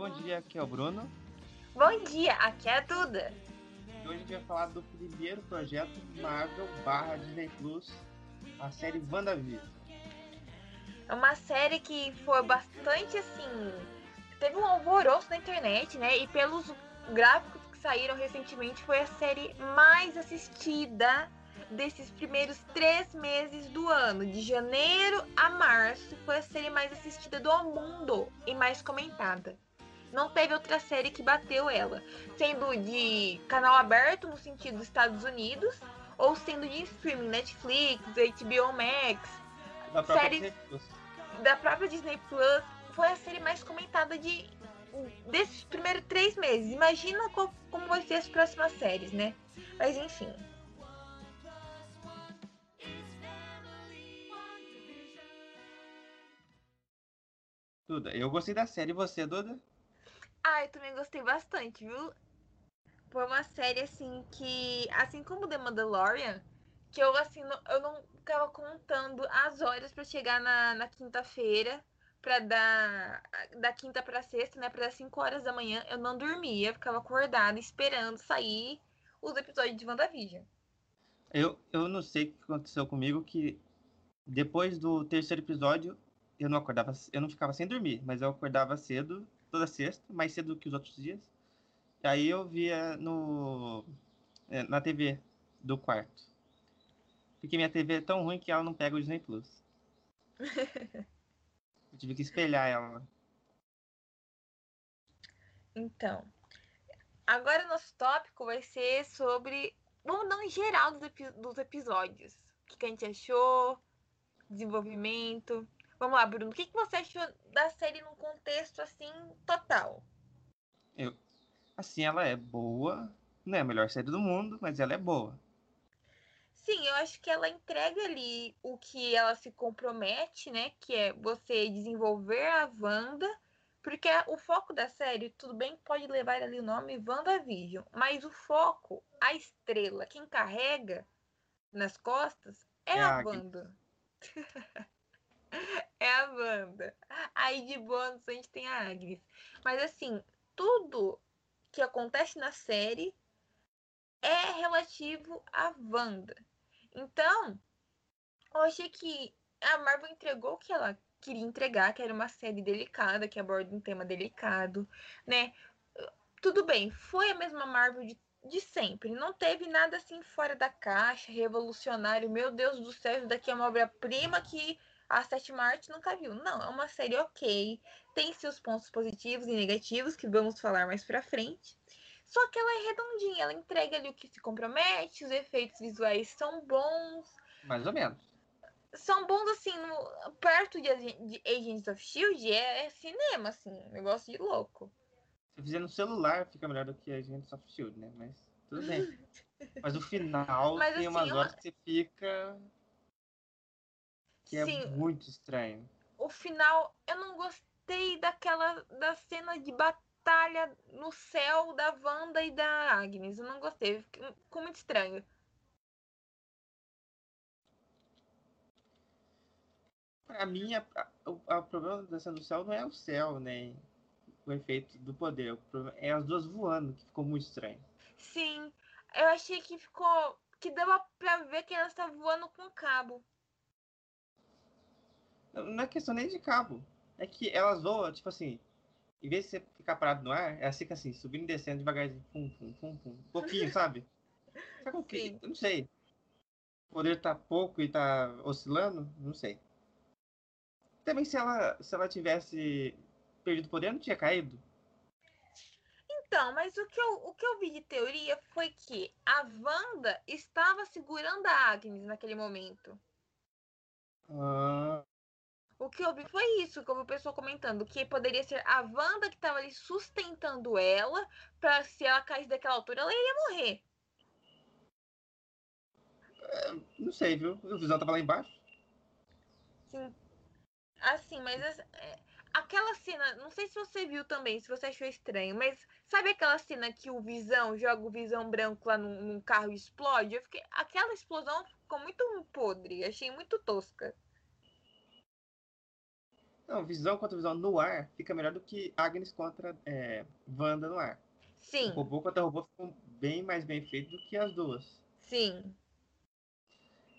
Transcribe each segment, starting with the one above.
Bom dia, aqui é o Bruno. Bom dia, aqui é a Duda. E hoje a gente vai falar do primeiro projeto Marvel barra Disney Plus, a série WandaVision. É uma série que foi bastante assim. Teve um alvoroço na internet, né? E pelos gráficos que saíram recentemente, foi a série mais assistida desses primeiros três meses do ano, de janeiro a março, foi a série mais assistida do mundo e mais comentada. Não teve outra série que bateu ela, sendo de canal aberto no sentido dos Estados Unidos, ou sendo de streaming, Netflix, HBO Max, Da própria Série- Disney Plus. da própria Disney Plus, foi a série mais comentada de desses primeiros três meses. Imagina co- como vai ser as próximas séries, né? Mas enfim. Duda, eu gostei da série, você, Duda? Ah, eu também gostei bastante, viu? Foi uma série assim que, assim como The Mandalorian, que eu assim, não- eu não ficava contando as horas pra chegar na, na quinta-feira, pra dar da quinta pra sexta, né, Pra dar 5 horas da manhã, eu não dormia, ficava acordada esperando sair os episódios de WandaVision. Eu, eu não sei o que aconteceu comigo, que depois do terceiro episódio, eu não acordava, eu não ficava sem dormir, mas eu acordava cedo, toda sexta, mais cedo que os outros dias. E aí eu via no, é, na TV do quarto. Porque minha TV é tão ruim que ela não pega o Disney Plus. Eu tive que espelhar ela. Então, agora o nosso tópico vai ser sobre. Vamos dar um geral dos, epi- dos episódios. O que, que a gente achou, desenvolvimento. Vamos lá, Bruno. O que, que você achou da série num contexto assim total? Assim, ela é boa. Não é a melhor série do mundo, mas ela é boa. Sim, eu acho que ela entrega ali o que ela se compromete, né? Que é você desenvolver a Wanda. Porque o foco da série, tudo bem que pode levar ali o nome WandaVision, mas o foco, a estrela, quem carrega nas costas é, É a. Wanda. é a Wanda. Aí de bônus a gente tem a Agnes. Mas assim, tudo que acontece na série é relativo à Wanda. Então, eu achei que a Marvel entregou o que ela queria entregar, que era uma série delicada, que aborda um tema delicado, né? Tudo bem, foi a mesma Marvel de, de sempre. Não teve nada assim fora da caixa, revolucionário. Meu Deus do céu, isso daqui é uma obra-prima que a sétima arte nunca viu. Não, é uma série ok. Tem seus pontos positivos e negativos, que vamos falar mais pra frente. Só que ela é redondinha, ela entrega ali o que se compromete, os efeitos visuais são bons. Mais ou menos. São bons, assim, no- perto de, de Agents of Shield é, é cinema, assim, um negócio de louco. Se fizer no celular, fica melhor do que a gente só Shield, né? Mas tudo bem. Mas o final Mas, tem assim, umas horas que você fica. Que é Sim, muito estranho. o final, eu não gostei daquela, da cena de batalha no céu da Wanda e da Agnes. Eu não gostei, ficou muito estranho. Pra mim, a- a- o problema da cena do céu não é o céu, né? O efeito do poder. É as duas voando, que ficou muito estranho. Sim, eu achei que ficou. que dava pra ver que elas estavam voando com cabo. Não é questão nem de cabo. É que elas voam, tipo assim. Em vez de você ficar parado no ar, elas ficam assim, subindo e descendo devagarzinho. Pum, pum, pum, pum. Um pouquinho, sabe? Sabe o que? Eu não sei. O poder tá pouco e tá oscilando? Não sei. Também se ela, se ela tivesse perdido o poder, não tinha caído. Então, mas o que, eu, o que eu vi de teoria foi que a Wanda estava segurando a Agnes naquele momento. Ah, O que eu vi foi isso, que eu vi o pessoal comentando, que poderia ser a Wanda que estava ali sustentando ela, pra se ela caísse daquela altura, ela ia morrer. não sei, viu? O Visão tava lá embaixo. Sim. Assim, mas as- é, aquela cena, não sei se você viu também, se você achou estranho, mas sabe aquela cena que o Visão joga o Visão branco lá num, num carro e explode? Eu fiquei, aquela explosão ficou muito podre, achei muito tosca. Não, visão contra visão no ar fica melhor do que Agnes contra é, Wanda no ar. Sim. O robô contra robô ficou bem mais bem feito do que as duas. Sim.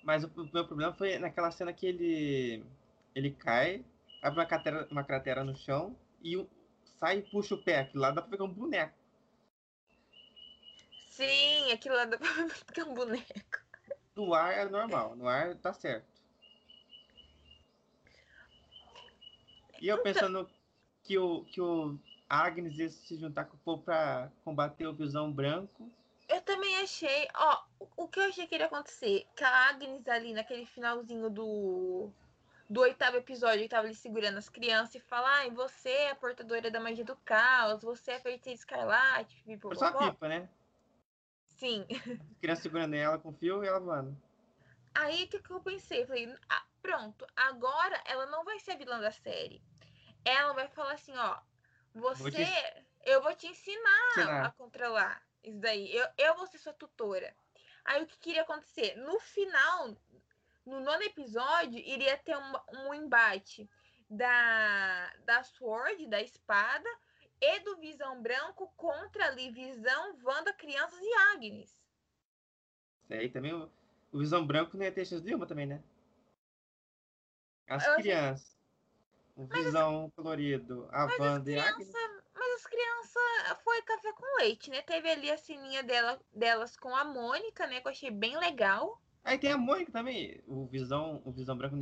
Mas o, o meu problema foi naquela cena que ele ele cai, abre uma cratera, uma cratera no chão e o, sai e puxa o pé. Aquilo lá dá pra pegar um boneco. Sim, aquilo lá dá pra ficar um boneco. No ar é normal, no ar tá certo. E eu pensando que o, que o Agnes ia se juntar com o povo pra combater o Visão Branco. Eu também achei, ó, o que eu achei que iria acontecer, que a Agnes ali naquele finalzinho do do oitavo episódio que tava ali segurando as crianças e fala, ai, você é a portadora da magia do caos, você é feiticeira escarlate, Foi só uma pipa, né? Sim. As crianças segurando ela com fio e ela voando. Aí o que, que eu pensei? Falei, ah, pronto, agora ela não vai ser a vilã da série. Ela vai falar assim, ó, você, Vou te- eu vou te ensinar, Ensinar. a controlar isso daí. Eu, eu vou ser sua tutora. Aí o que queria acontecer? No final, no nono episódio, iria ter um, um embate da, da Sword, da espada, e do Visão Branco contra ali Visão, Wanda, Crianças e Agnes. Isso aí também o, o Visão Branco não ia ter chance nenhuma também, né? As Eu crianças. O Visão colorido, a Mas as Wanda a Agnes. crianças, mas as crianças foi café com leite, né? Teve ali a sininha dela, delas com a Mônica, né? Que eu achei bem legal. Aí tem a Mônica também. O Visão, o Visão Branco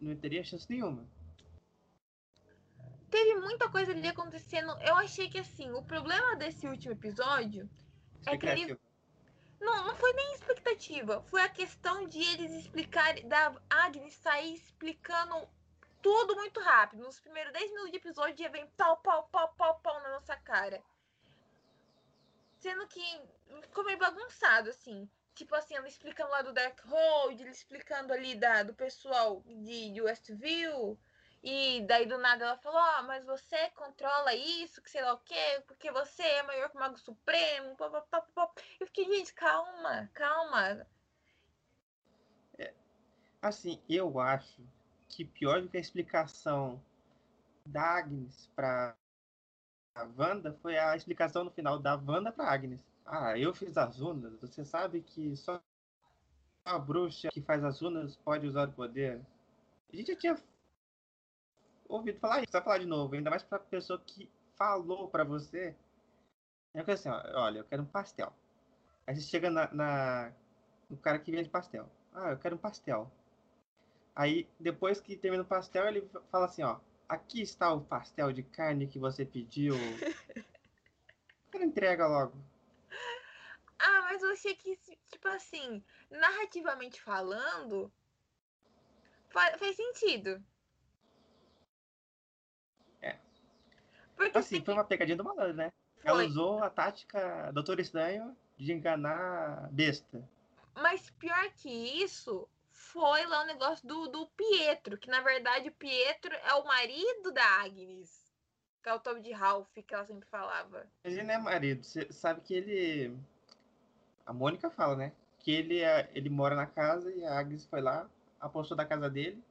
não teria chance nenhuma. Teve muita coisa ali acontecendo. Eu achei que assim, o problema desse último episódio É que ele- não, não foi nem expectativa. Foi a questão de eles explicarem, da Agnes sair explicando tudo muito rápido. Nos primeiros 10 minutos de episódio já vem pau, pau, pau, pau, pau na nossa cara. Sendo que ficou meio bagunçado, assim. Tipo assim, ela explicando lá do Darkhold, ele explicando ali da, do pessoal de, de Westview. E daí do nada ela falou, ó, mas você controla isso, que sei lá o quê, porque você é maior que o Mago Supremo. Pá, pá, pá, pá. Eu fiquei, gente, calma, calma. Assim, eu acho que pior do que a explicação da Agnes pra a Wanda foi a explicação no final da Wanda pra Agnes. Ah, eu fiz as runas. Você sabe que só a bruxa que faz as runas pode usar o poder. A gente já tinha ouvido falar isso, vai falar de novo, ainda mais pra pessoa que falou pra você. É que assim, olha, eu quero um pastel. Aí você chega na, na- no cara que vende pastel. Ah, eu quero um pastel. Aí, depois que termina o pastel, ele fala assim, ó. Aqui está o pastel de carne que você pediu. O cara entrega logo. Ah, mas eu achei que, tipo assim, narrativamente falando, fa- faz sentido. É. Porque Assim, foi uma pegadinha do malandro, né? foi. Ela usou a tática Doutor Estranho de enganar a besta. Mas pior que isso, foi lá o negócio do, do Pietro, que na verdade o Pietro é o marido da Agnes. Que é o Toby de Ralph, que ela sempre falava. Ele não é marido. Você sabe que ele. A Mônica fala, né? Que ele, é... ele mora na casa e a Agnes foi lá, apostou da casa dele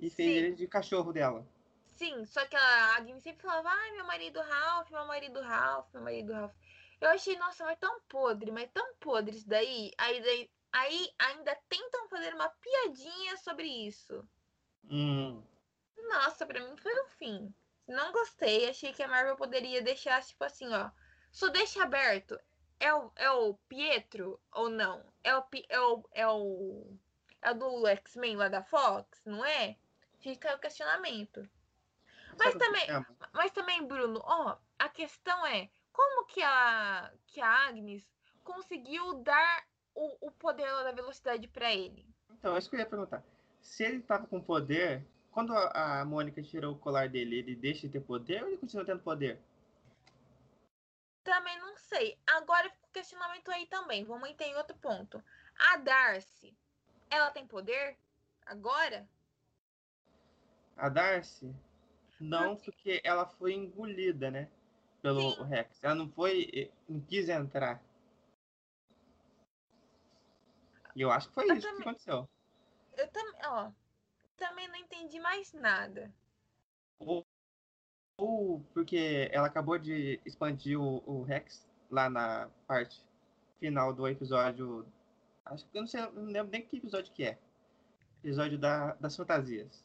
e fez Sim. ele de cachorro dela. Sim, só que a Agnes sempre falava, ai, meu marido Ralph, meu marido Ralph, meu marido Ralph. Eu achei, nossa, mas tão podre, mas tão podre isso daí. Aí, daí, aí ainda tentam fazer uma piadinha sobre isso. Hum. Nossa, pra mim foi o fim. Não gostei. Achei que a Marvel poderia deixar, tipo assim, ó. Só deixa aberto. É o, é o Pietro ou não? É o, é o, é o, é o do X-Men lá da Fox, não é? Fica o questionamento. Mas também-? Mas também, Bruno, ó, a questão é como que a, que a Agnes conseguiu dar o, o poder da velocidade pra ele? Então, é isso que eu ia perguntar. Se ele tava com poder, quando a, a Mônica tirou o colar dele, ele deixa de ter poder ou ele continua tendo poder? Também não sei. Agora fica o questionamento aí também. Vamos entrar em outro ponto. A Darcy, ela tem poder? Agora? A Darcy, não, porque ela foi engolida, né? Pelo Sim. Rex. Ela não foi. eh, não quis entrar. E eu acho que foi Eu isso que também- aconteceu. Eu também, ó, também não entendi mais nada. ou, ou porque ela acabou de expandir o, o Rex lá na parte final do episódio. Acho que eu não sei, não lembro nem que episódio que é. Episódio da, das fantasias.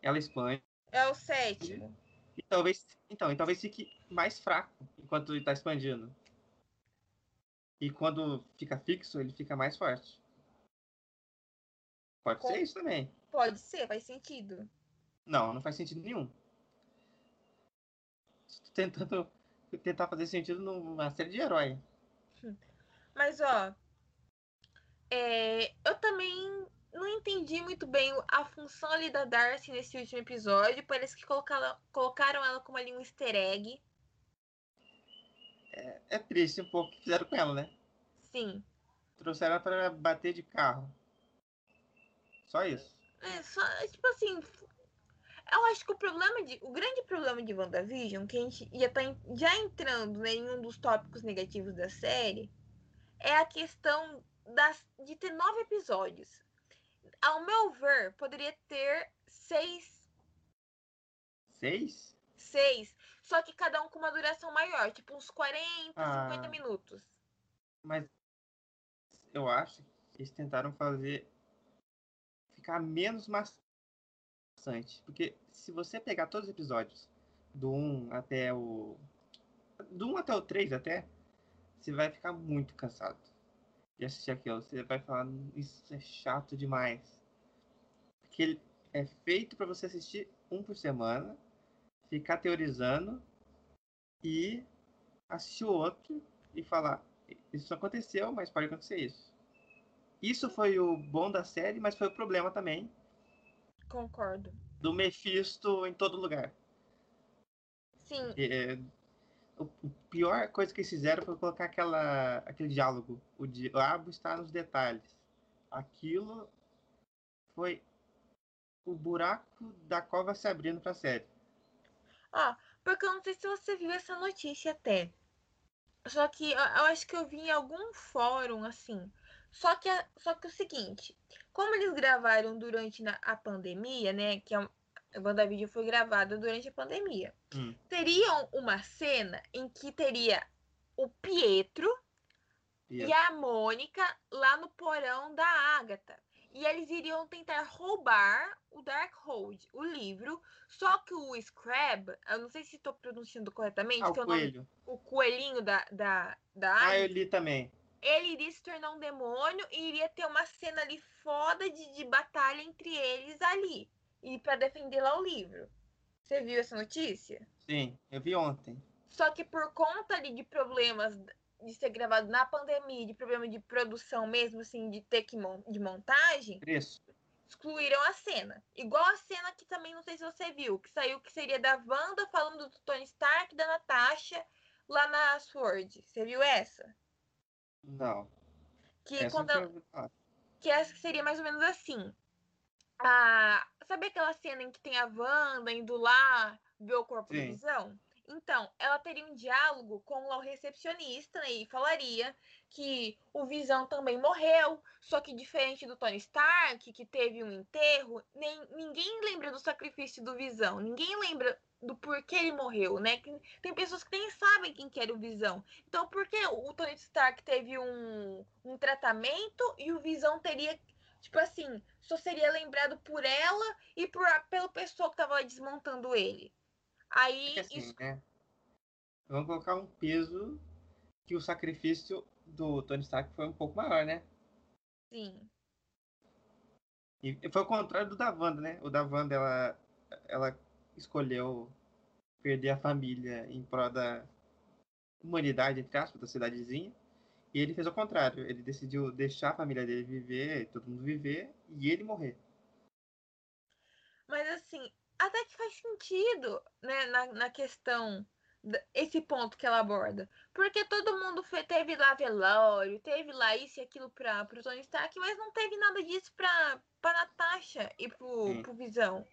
Ela expande. É o sétimo. E talvez, então, e talvez fique mais fraco enquanto ele está expandindo. E quando fica fixo, ele fica mais forte. Pode Com- ser isso também. Pode ser, faz sentido. Não, não faz sentido nenhum. Tô Tentando tentar fazer sentido numa série de herói. Mas, ó, é, eu também não entendi muito bem a função ali da Darcy nesse último episódio. Parece que colocaram, colocaram ela como ali um easter egg. É triste um pouco o que fizeram com ela, né? Sim. Trouxeram ela pra bater de carro. Só isso. É, só, tipo assim. Eu acho que o problema de. O grande problema de WandaVision, que a gente ia estar já entrando né, em um dos tópicos negativos da série, é a questão das, de ter nove episódios. Ao meu ver, poderia ter seis Seis? seis, só que cada um com uma duração maior, tipo uns 40, Ah. 50 minutos. Mas eu acho que eles tentaram fazer ficar menos maçante. Porque se você pegar todos os episódios, do 1 até o. Do 1 até o 3 até, você vai ficar muito cansado de assistir aquilo. Você vai falar, isso é chato demais. Porque ele é feito para você assistir um por semana, ficar teorizando e assistir o outro e falar, isso aconteceu, mas pode acontecer isso. Isso foi o bom da série, mas foi o problema também Concordo. do Mephisto em todo lugar. Sim, É, o, o pior coisa que eles fizeram foi colocar aquela, aquele diálogo. O diabo está nos detalhes. Aquilo foi o buraco da cova se abrindo pra série. Ó, porque eu não sei se você viu essa notícia até. Só que eu, eu acho que eu vi em algum fórum, assim. Só que, a- só que o seguinte, como eles gravaram durante na- a pandemia, né? Que a, a WandaVision foi gravada durante a pandemia. Hum. Teriam uma cena em que teria o Pietro E e a Mônica lá no porão da Agatha. E eles iriam tentar roubar o Darkhold, o livro. Só que o Scrab, eu não sei se estou pronunciando corretamente, ah, o é o, nome, coelho. o coelhinho da, da, da Ah, eu li também. ele iria se tornar um demônio e iria ter uma cena ali foda de, de batalha entre eles ali. E para defender lá o livro. Você viu essa notícia? Sim, eu vi ontem. Só que por conta ali de problemas de ser gravado na pandemia, de problema de produção mesmo, assim, de ter que mon de montagem, Preço. excluíram a cena. Igual a cena que também não sei se você viu, que saiu que seria da Wanda falando do Tony Stark e da Natasha lá na Sword. Você viu essa? Não. Que Essa quando que essa seria mais ou menos assim. A, sabe aquela cena em que tem a Wanda indo lá ver o corpo do Sim. Visão? Então, ela teria um diálogo com o recepcionista né, e falaria que o Visão também morreu, só que diferente do Tony Stark, que teve um enterro, nem, ninguém lembra do sacrifício do Visão, ninguém lembra do porquê ele morreu, né? Tem pessoas que nem sabem quem que era o Visão. Então, por que o Tony Stark teve um, um tratamento e o Visão teria, tipo assim, só seria lembrado por ela e por, pelo pessoal que tava desmontando ele? Aí, É assim, isso, né? Vamos colocar um peso que o sacrifício do Tony Stark foi um pouco maior, né? sim, E foi o contrário do da Wanda, né? O da Wanda, ela, ela escolheu perder a família em prol da humanidade, entre aspas, da cidadezinha. E ele fez o contrário. Ele decidiu deixar a família dele viver, todo mundo viver, e ele morrer. Mas assim, até que faz sentido, né, na, na questão, esse ponto que ela aborda. Porque todo mundo fe- teve lá velório, teve lá isso e aquilo pra, pro Tony Stark, mas não teve nada disso pra, pra Natasha e pro, Sim. pro Visão.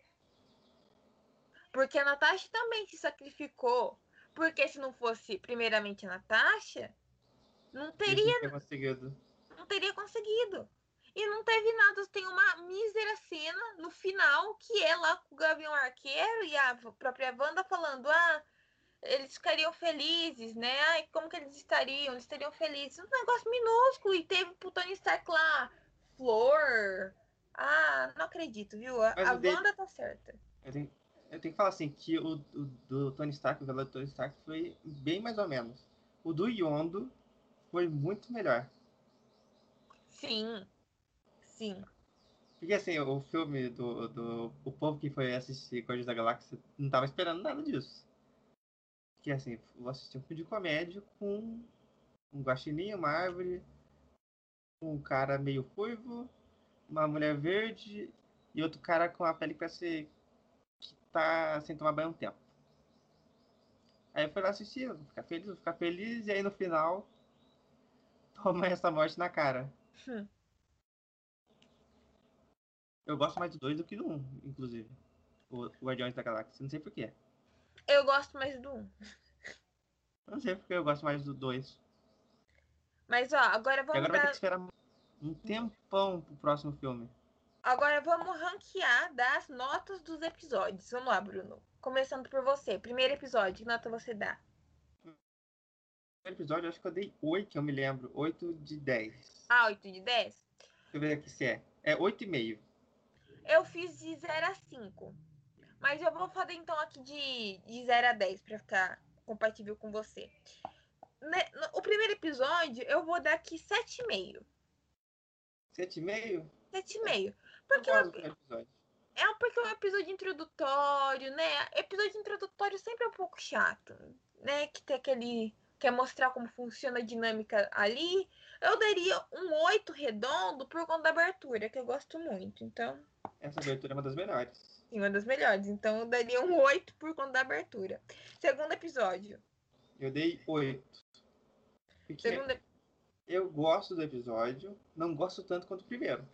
Porque a Natasha também se sacrificou. Porque se não fosse primeiramente a Natasha, não teria não tinha conseguido. não teria conseguido. E não teve nada, tem uma terceira cena, no final, que é lá com o Gavião Arqueiro e a própria Wanda falando, ah, eles ficariam felizes, né? Ai, como que eles estariam? Eles estariam felizes. Um negócio minúsculo. E teve pro Tony Stark lá, flor. Ah, não acredito, viu? A, a Wanda tá certa. Eu tenho, eu tenho que falar assim, que o, o do Tony Stark, o do Tony Stark foi bem mais ou menos. O do Yondo foi muito melhor. Sim. Sim. Porque assim, o filme do, do. O povo que foi assistir Guardiões da Galáxia não tava esperando nada disso. Que assim, vou assistir um filme de comédia com um guaxininho, uma árvore, um cara meio ruivo, uma mulher verde e outro cara com a pele que parece que tá sem tomar banho um tempo. Aí eu fui lá assistir, vou ficar feliz, vou ficar feliz, e aí no final toma essa morte na cara. Hum. Eu gosto mais do 2 do que do 1, um, inclusive. O, Guardiões da Galáxia. Não sei porquê. Eu gosto mais do 1. Um. Não sei porque eu gosto mais do 2. Mas ó, agora vamos. E agora dar... vai ter que esperar um tempão pro próximo filme. Agora vamos ranquear das notas dos episódios. Vamos lá, Bruno. Começando por você. Primeiro episódio, que nota você dá? Primeiro episódio, acho que eu dei 8, eu me lembro. 8 de 10. Ah, 8 de 10? Deixa eu ver aqui se é. É 8,5. Eu fiz de 0 a 5. Mas eu vou fazer então aqui de, de 0 a 10 para ficar compatível com você. O primeiro episódio eu vou dar aqui 7,5. 7,5? 7,5. Porque eu, episódio. é porque é um episódio introdutório, né? Episódio introdutório sempre é um pouco chato, né? Que tem aquele quer mostrar como funciona a dinâmica ali. Eu daria um 8 redondo por conta da abertura, que eu gosto muito. Então, essa abertura é uma das melhores. Sim, uma das melhores. Então eu daria um 8 por conta da abertura. Segundo episódio. Eu dei 8. Segundo... Eu gosto do episódio, não gosto tanto quanto o primeiro.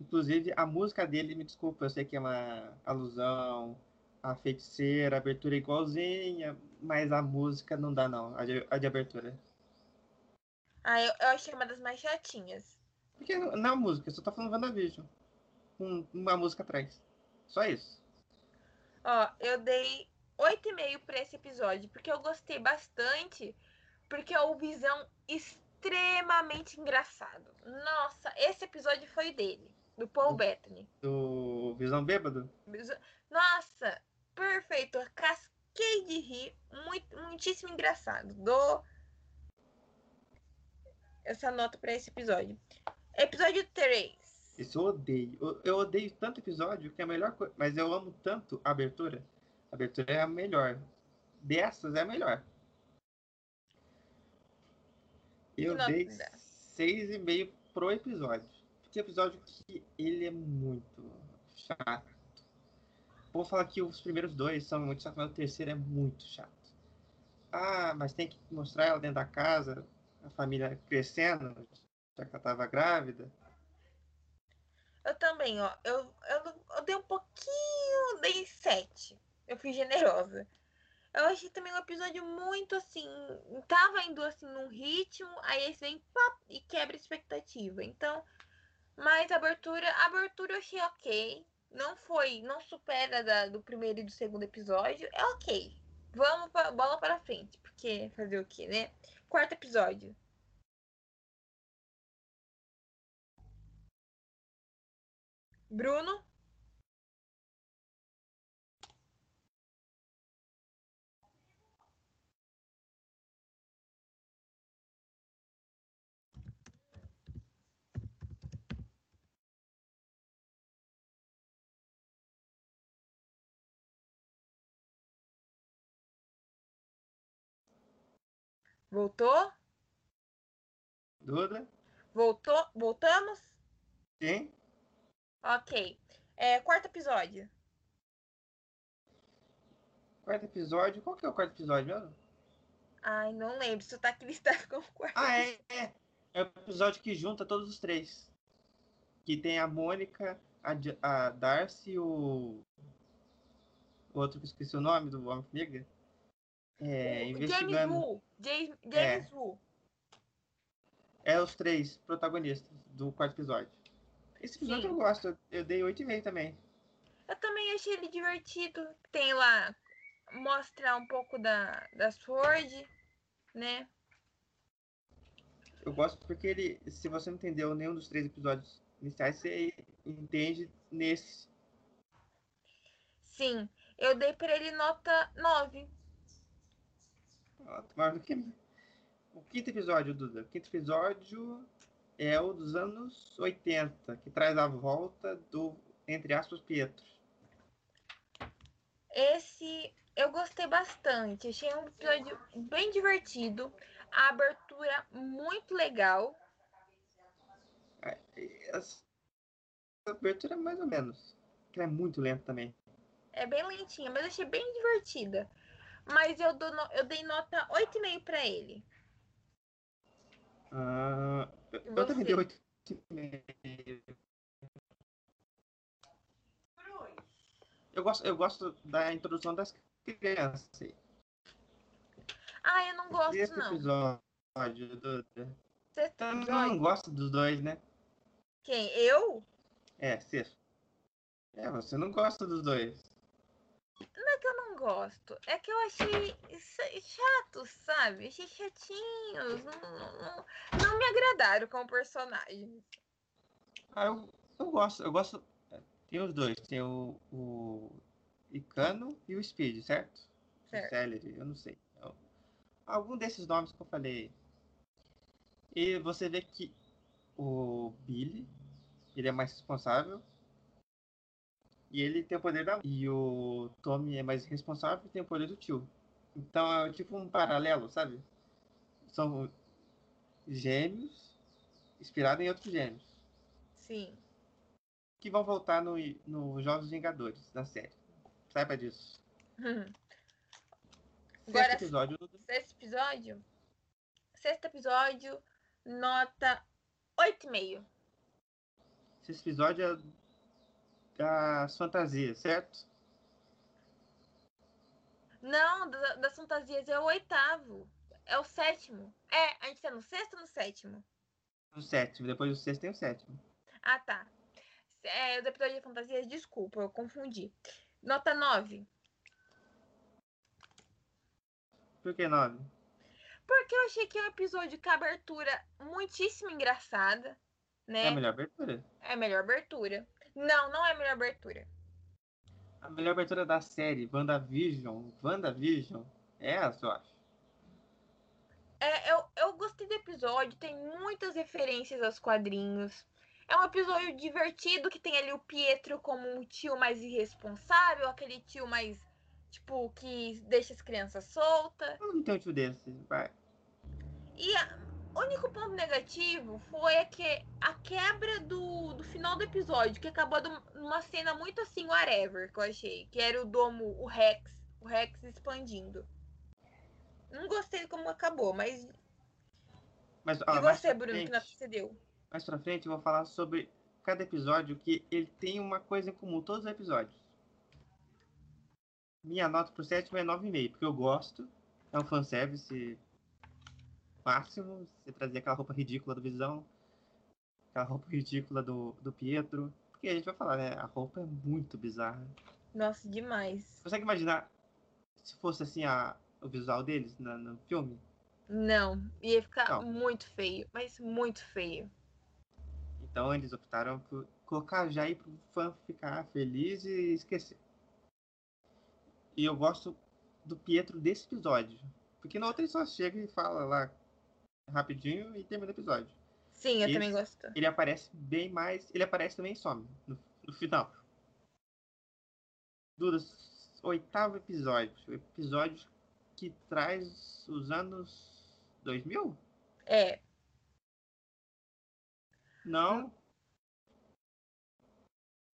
Inclusive, a música dele, me desculpa, eu sei que é uma alusão à feiticeira, a abertura é igualzinha, mas a música não dá, não, a de, a de abertura. Ah, eu, eu achei uma das mais chatinhas. Porque na música, só tá falando WandaVision. Um, uma música atrás. Só isso. Ó, eu dei 8,5 pra esse episódio, porque eu gostei bastante, porque é o Visão extremamente engraçado. Nossa, esse episódio foi dele, do Paul do, Bettany. Do Visão Bêbado? Nossa, perfeito. casquei de rir, muito, muitíssimo engraçado. Dou essa nota para esse episódio. Episódio 3. Isso eu odeio. Eu, eu odeio tanto episódio que é a melhor coisa. Mas eu amo tanto a abertura. A abertura é a melhor. Dessas é a melhor. Eu dei 6,5 pro episódio. Porque episódio que ele é muito chato. Vou falar que os primeiros dois são muito chatos, mas o terceiro é muito chato. Ah, mas tem que mostrar ela dentro da casa, a família crescendo, já que ela tava grávida. Eu também, ó. Eu, eu, eu dei um pouquinho, dei sete. Eu fui generosa. Eu achei também um episódio muito assim. Tava indo assim num ritmo, aí esse vem e quebra expectativa. Então, mas a abertura, a abertura eu achei ok. Não foi, não supera da, do primeiro e do segundo episódio. É ok. Vamos pra, bola para frente, porque fazer o quê, né? Quarto episódio. Bruno? Voltou? Duda? Voltou? Voltamos? Sim. Ok. É, quarto episódio. Quarto episódio? Qual que é o quarto episódio mesmo? Ai, não lembro. Isso tá aqui listado como quarto. Ah, é, é. É o episódio que junta todos os três. Que tem a Mônica, a, a Darcy o. O outro que esqueci o nome do Homem-Formiga. É, investigando. James Wu. James, James é. Wu. É os três protagonistas do quarto episódio. Esse episódio Sim. eu gosto. Eu dei 8,5 também. Eu também achei ele divertido. Tem lá, mostrar um pouco da, da Sword, né? Eu gosto porque ele, se você não entendeu nenhum dos três episódios iniciais, você entende nesse. Sim, eu dei pra ele nota 9. Maior do que. O quinto episódio, Duda. O quinto episódio é o dos anos 80, que traz a volta do, entre aspas, Pietro. Esse eu gostei bastante. Achei um episódio bem divertido. A abertura muito legal. Essa abertura é mais ou menos. Que é muito lenta também. É bem lentinha, mas achei bem divertida. Mas eu, dou eu dei nota 8,5 pra ele. Ah, eu, também você? dei 8,5. Eu gosto, eu gosto da introdução das crianças. Ah, eu não gosto, Esse não. episódio, Duda. Eu não gosto dos dois, né? Quem? Eu? É, sexto. É, você não gosta dos dois. É que eu não gosto. É que eu achei chato, sabe? Achei chatinhos. Não, não- não- me agradaram como personagem. Ah, eu, eu gosto, eu gosto. Tem os dois, tem o, o Icano e o Speed, certo? O Certo. Celery, eu não sei. Eu- algum desses nomes que eu falei. E você vê que o Billy, ele é mais responsável. E ele tem o poder da. E o Tommy é mais responsável e tem o poder do tio. Então é tipo um paralelo, sabe? São gêmeos inspirados em outros gêmeos. Sim. que vão voltar no, no Jogos Vingadores, na série. Saiba disso. Agora- Sexto episódio. Sexto episódio. Sexto episódio, nota 8,5. Sexto episódio é das fantasias, certo? Não, da- das fantasias é o oitavo. É o sétimo. É, a gente tá no sexto ou no sétimo? O sétimo. Depois do sexto tem o sétimo. Ah, tá. É, os episódios de fantasias, desculpa, eu confundi. Nota 9. Por que nove? Porque eu achei que é um episódio com a abertura muitíssimo engraçada, né? É a melhor abertura. É a melhor abertura. Não, não é a melhor abertura. A melhor abertura da série, WandaVision. WandaVision. É essa, eu acho. É, eu, eu gostei do episódio, tem muitas referências aos quadrinhos. É um episódio divertido que tem ali o Pietro como um tio mais irresponsável, aquele tio mais, tipo, que deixa as crianças soltas. Eu não tenho um tio desse. Vai. E a- o único ponto negativo foi a, que, a quebra do, do final do episódio, que acabou numa cena muito assim, whatever, que eu achei. Que era o domo, o Rex, o Rex expandindo. Não gostei como acabou, mas. Mas, ó, e você, Bruno, que frente- nota você deu? mais pra frente eu vou falar sobre cada episódio que ele tem uma coisa em comum, todos os episódios. Minha nota pro sétimo é 9,5, porque eu gosto. É um fanservice máximo. Você trazer aquela roupa ridícula do Visão, aquela roupa ridícula do, do Pietro. Porque a gente vai falar, né? A roupa é muito bizarra. Nossa, demais. Consegue imaginar se fosse assim a, o visual deles na- no filme? Não, ia ficar Não. muito feio, mas muito feio. Então eles optaram por colocar já aí pro fã ficar feliz e esquecer. E eu gosto do Pietro desse episódio. Porque na outra ele só chega e fala lá rapidinho e termina o episódio. Sim, eu Esse- também gosto. Ele aparece bem mais. Ele aparece também e some no, no final. Duda, oitavo episódio. Episódio que traz os anos 2000? É, Não,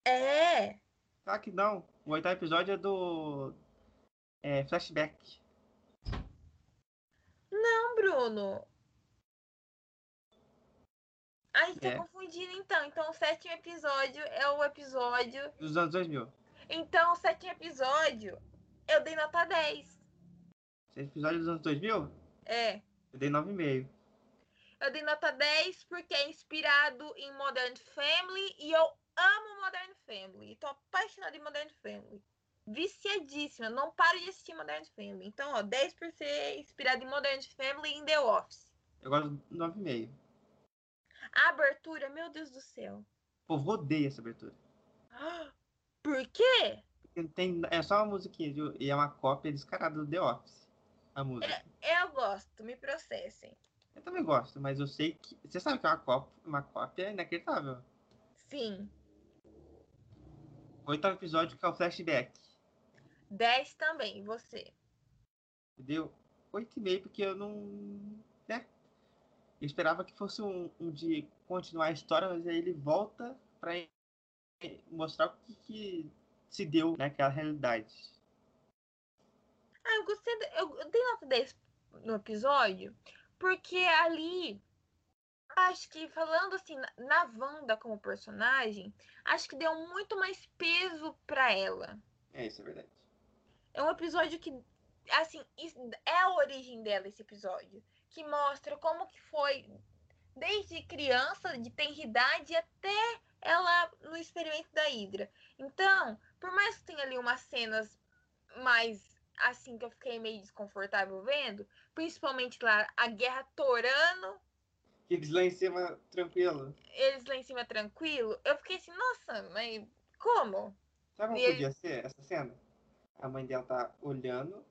é. tá que não. O oitavo episódio é do. É, flashback. Não, Bruno. A gente É. tá confundindo então. Então o sétimo episódio é o episódio. Dos anos 2000. Então o sétimo episódio eu dei nota 10. Esse episódio dos anos 2000, É. eu dei 9,5. eu dei nota 10 porque é inspirado em Modern Family e eu amo Modern Family. Tô apaixonada em Modern Family. Viciadíssima. Não paro de assistir Modern Family. Então, ó, 10 por ser inspirado em Modern Family e em The Office. Eu gosto do 9,5. A abertura, meu Deus do céu. O povo odeia essa abertura. Por quê? Porque tem, é só uma musiquinha e é uma cópia descarada do The Office. A música. Eu gosto, me processem. Eu também gosto, mas eu sei que. Você sabe que é uma cópia, uma cópia inacreditável. Sim. Oitavo episódio que é o flashback. 10 também, e você. Deu 8,5 porque eu não. Eu esperava que fosse um, um de continuar a história, mas aí ele volta pra mostrar o que, que se deu naquela realidade. Ah, eu gostei. de- Eu, eu dei nota 10 no episódio, porque ali. Acho que falando assim, na- Wanda como personagem, acho que deu muito mais peso pra ela. É, isso é verdade. É um episódio que, assim, é a origem dela, esse episódio. Que mostra como que foi desde criança, de tenridade, até ela no experimento da Hydra. Então, por mais que tenha ali umas cenas mais, assim, que eu fiquei meio desconfortável vendo, principalmente lá, a guerra torando, Eles lá em cima, tranquilo. eles lá em cima tranquilo, eu fiquei assim, nossa, mas como? Sabe como podia ser essa cena? A mãe dela tá olhando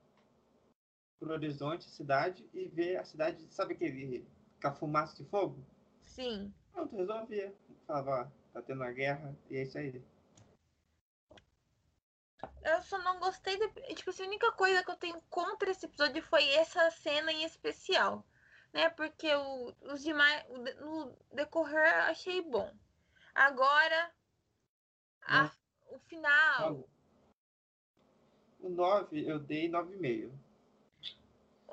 pro horizonte, cidade, e vê a cidade, sabe aquele, aquela fumaça de fogo? Sim. Pronto, resolvia. Falava, ó, tá tendo uma guerra, e é isso aí. Eu só não gostei. De... Tipo assim, a única coisa que eu tenho contra esse episódio foi essa cena em especial. Né? Porque o, os demais. o no decorrer eu achei bom. Agora. a- o final. O 9 eu dei 9,5.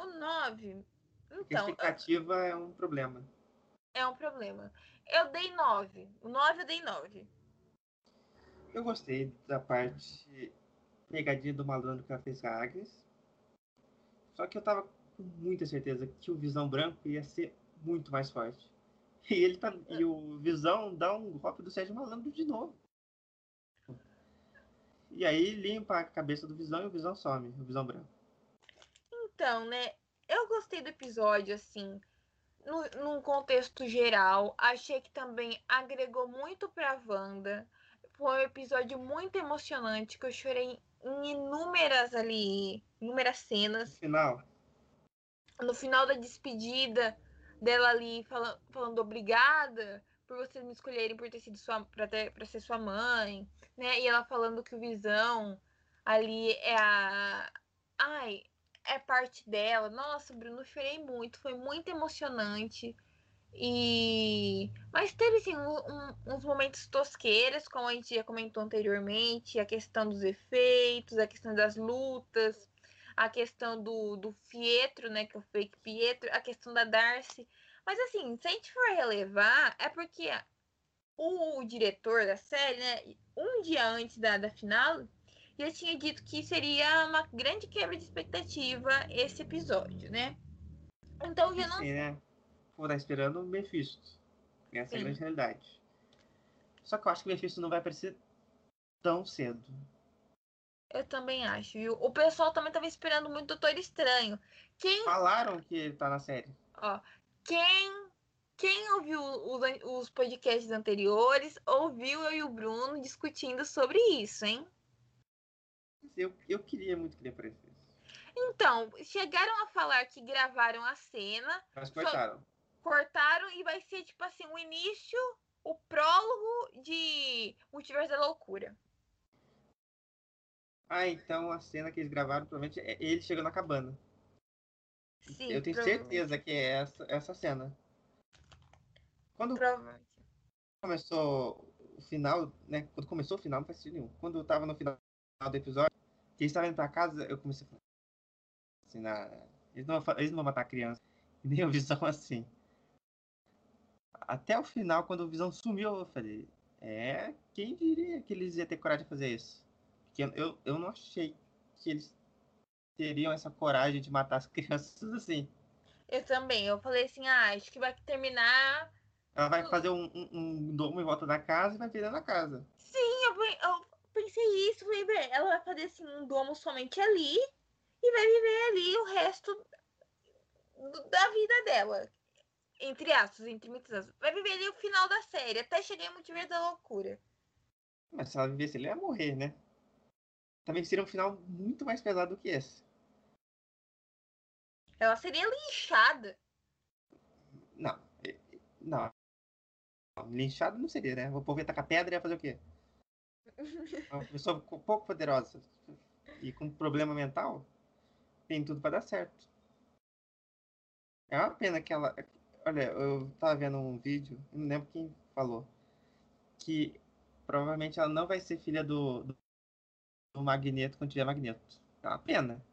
O 9. A Então, expectativa é um problema. é um problema. Eu dei 9. O 9 eu dei 9. Eu gostei da parte pegadinha do malandro que ela fez com a Agnes. Só que eu tava com muita certeza que o Visão Branco ia ser muito mais forte. E ele tá. E o Visão dá um golpe do Sérgio Malandro de novo. E aí limpa a cabeça do Visão e o Visão some, o Visão Branco. Então, né? Eu gostei do episódio, assim, no, num contexto geral. Achei que também agregou muito pra Wanda. Foi um episódio muito emocionante, que eu chorei em inúmeras ali, inúmeras No cenas. final, No final da despedida dela ali falando, falando obrigada por vocês me escolherem por ter sido sua para ter para ser sua mãe, né? E ela falando que o Visão ali é a ai, é parte dela. Nossa, Bruno, chorei muito, foi muito emocionante. E mas teve um- um- uns momentos tosqueiros, como a gente já comentou anteriormente, a questão dos efeitos, a questão das lutas, a questão do, do Pietro, né, que é o fake Pietro, a questão da Darcy. Mas assim, se a gente for relevar, é porque o, diretor da série, né, um dia antes da, da final, já tinha dito que seria uma grande quebra de expectativa esse episódio, né? Então já não sim, né? Vou estar esperando o Mephisto. Essa é a grande realidade. Só que eu acho que o Mephisto não vai aparecer tão cedo. Eu também acho. E o o pessoal também tava esperando muito Doutor Estranho. Quem, Falaram que ele tá na série. ó, quem, quem ouviu os podcasts anteriores, ouviu eu e o Bruno discutindo sobre isso, hein? Eu, eu queria muito que ele aparecesse. Então, chegaram a falar que gravaram a cena, Mas cortaram. cortaram e vai ser tipo assim, o início, o prólogo de Multiverso da Loucura. Ah, então a cena que eles gravaram provavelmente é ele chegando na cabana. Sim, eu tenho certeza que é essa, essa cena. Quando começou o final, né? Quando começou o final, não faz sentido nenhum. Quando eu tava no final do episódio, que eles estavam indo pra casa, eu comecei a falar. Assim, na... eles, não, eles não vão matar a criança. Nem o Visão assim. Até o final, quando o Visão sumiu, eu falei. É, quem diria que eles iam ter coragem de fazer isso? Porque eu, eu, não achei que eles teriam essa coragem de matar as crianças assim. Eu também. Eu falei assim, ah, acho que vai terminar. Ela vai fazer um, um, um domo em volta da casa e vai virar na casa. Sim, eu, eu pensei isso. Falei, ela vai fazer assim um domo somente ali e vai viver ali o resto da vida dela. Entre aspas, entre muitas aspas. Vai viver ali o final da série, até chegar em Multiverso da Loucura. Mas se ela vivesse, ele ia morrer, né? Também seria um final muito mais pesado do que esse. Ela seria linchada. Não. Não. Linchada não seria, né? O povo ia tacar pedra e ia fazer o quê? Uma pessoa pouco poderosa e com problema mental tem tudo para dar certo. É uma pena que ela. Olha, eu tava vendo um vídeo, não lembro quem falou, que provavelmente ela não vai ser filha do, do, do Magneto quando tiver Magneto. É uma pena.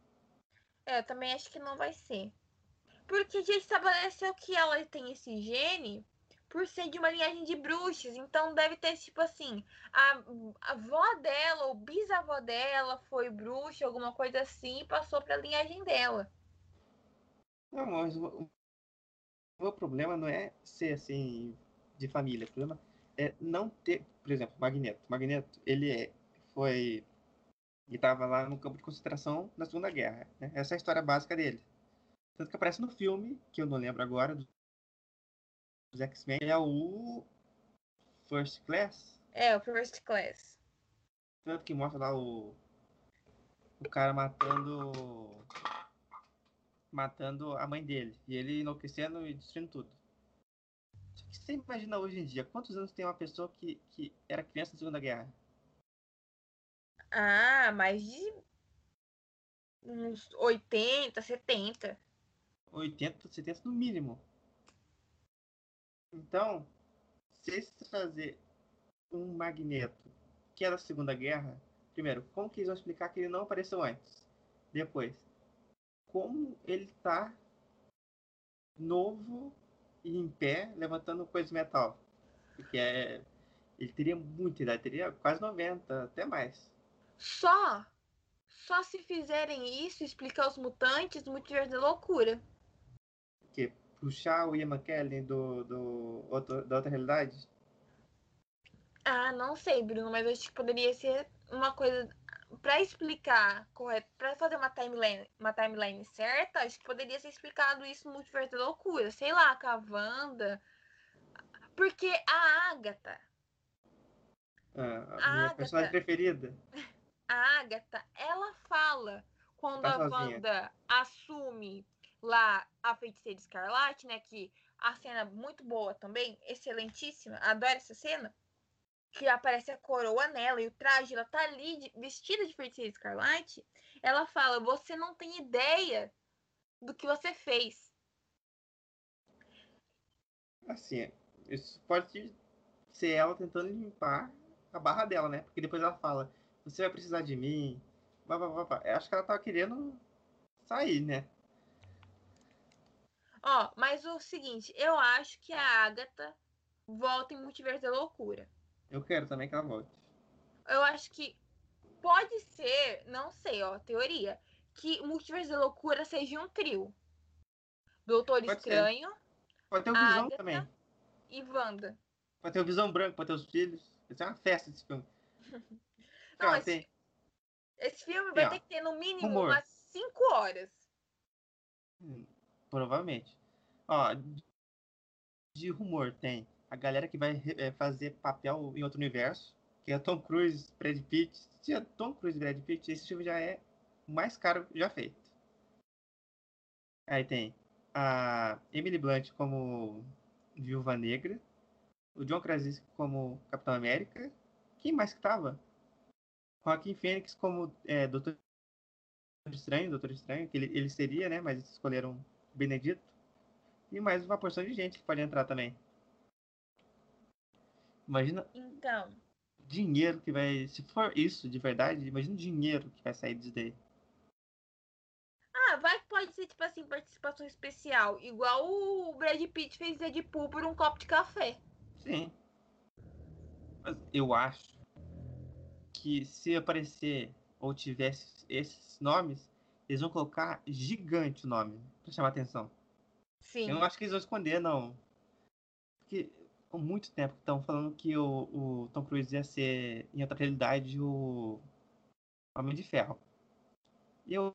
É, eu também acho que não vai ser. Porque já estabeleceu que ela tem esse gene por ser de uma linhagem de bruxas. Então deve ter, tipo assim, a, a avó dela ou bisavó dela foi bruxa, alguma coisa assim, e passou pra linhagem dela. Não, mas o, meu problema não é ser assim de família. O problema é não ter, por exemplo, Magneto. Magneto, ele é, foi ele estava lá no campo de concentração na Segunda Guerra. Né? Essa é a história básica dele. Tanto que aparece no filme, que eu não lembro agora, dos X-Men, é o First Class. É, o First Class. Tanto que mostra lá o, o cara matando matando a mãe dele. E ele enlouquecendo e destruindo tudo. Só que você imagina hoje em dia, quantos anos tem uma pessoa que, que era criança na Segunda Guerra? Ah, mais de uns 80, 70. 80, 70 no mínimo. Então, se fazer um magneto que é da Segunda Guerra, primeiro, como que eles vão explicar que ele não apareceu antes? Depois, como ele tá novo e em pé, levantando coisa de metal? Porque é, ele teria muita idade, teria quase 90, até mais. Só, só se fizerem isso, explicar os mutantes no multiverso da loucura. Puxar o Ian McKellen do, do outro, da outra realidade? Ah, não sei, Bruno, mas acho que poderia ser uma coisa para explicar correto, para fazer uma timeline, uma timeline certa, acho que poderia ser explicado isso no multiverso da loucura, sei lá, com a Wanda. Porque a Agatha. Ah, a, a minha Agatha, personagem preferida. a Agatha, ela fala quando tá a Wanda assume lá a feiticeira escarlate, né? Que a cena é muito boa também, excelentíssima, adoro essa cena. Que aparece a coroa nela e o traje, ela tá ali de, vestida de feiticeira escarlate. Ela fala: Você não tem ideia do que você fez. Assim, isso pode ser ela tentando limpar a barra dela, né? Porque depois ela fala: você vai precisar de mim. Blá, blá, blá. Eu acho que ela tá querendo sair, né? Ó, mas o seguinte, eu acho que a Agatha volta em Multiverso da Loucura. Eu quero também que ela volte. Eu acho que pode ser, não sei, ó, teoria, que Multiverso da Loucura seja um trio. Doutor pode Estranho. Ser. Pode ter o Visão Agatha também. E Wanda. Pode ter o Visão Branco, pode ter os filhos. Isso é uma festa esse filme. Não, esse, esse filme vai ter que ter no mínimo rumor. umas 5 horas. Hum, provavelmente. Ó, de rumor tem a galera que vai é, fazer papel em outro universo, que é Tom Cruise, Brad Pitt. Se é Tom Cruise e Brad Pitt, esse filme já é o mais caro já feito. Aí tem a Emily Blunt como Viúva Negra, o John Krasinski como Capitão América. Quem mais que tava? Joaquim Fênix como é, Doutor Estranho, Doutor Estranho, que ele, ele seria, né? Mas escolheram Benedito. E mais uma porção de gente que pode entrar também. Imagina. Então. Dinheiro que vai. Se for isso de verdade, imagina o dinheiro que vai sair disso daí. Ah, vai que pode ser, tipo assim, participação especial. Igual o Brad Pitt fez Deadpool por um copo de café. Sim. Mas eu acho que se aparecer ou tivesse esses nomes, eles vão colocar gigante o nome para chamar atenção. Sim. Eu não acho que eles vão esconder, não. Porque há muito tempo estão falando que o, o Tom Cruise ia ser, em outra realidade, o Homem de Ferro. E eu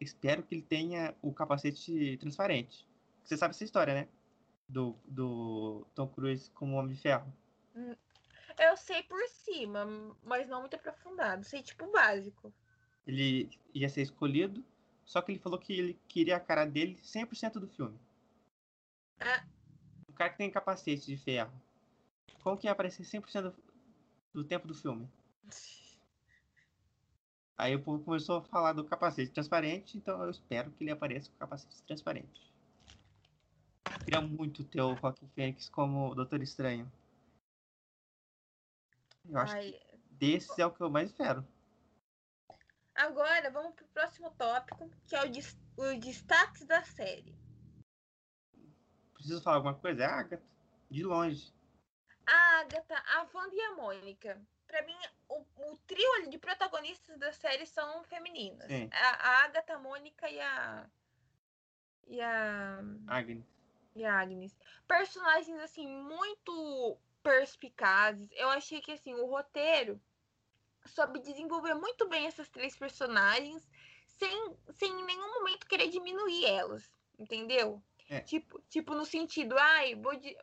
espero que ele tenha o capacete transparente. Você sabe essa história, né? Do, do Tom Cruise como Homem de Ferro. Eu sei por cima, mas não muito aprofundado. Sei tipo básico. Ele ia ser escolhido, só que ele falou que ele queria a cara dele 100% do filme. Ah. Um cara que tem capacete de ferro. Como que ia aparecer 100% do, do tempo do filme? Aí o povo começou a falar do capacete transparente, então eu espero que ele apareça com capacete transparente. Eu queria muito ter o Rock Fênix como Doutor Estranho. Eu acho Ai, que desses é o que eu mais espero. Agora vamos pro próximo tópico, que é o, des- os destaques da série. Preciso falar alguma coisa? É a Agatha, de longe. A Agatha, a Wanda e a Mônica. Pra mim, o, o trio de protagonistas da série são femininas. Sim. A, a Agatha, a Mônica e a. E a. Agnes. e a Agnes. Personagens, assim, muito perspicazes. Eu achei que, assim, o roteiro soube desenvolver muito bem essas três personagens sem, sem em nenhum momento querer diminuir elas. Entendeu? É. Tipo, tipo, no sentido, ai, vou de...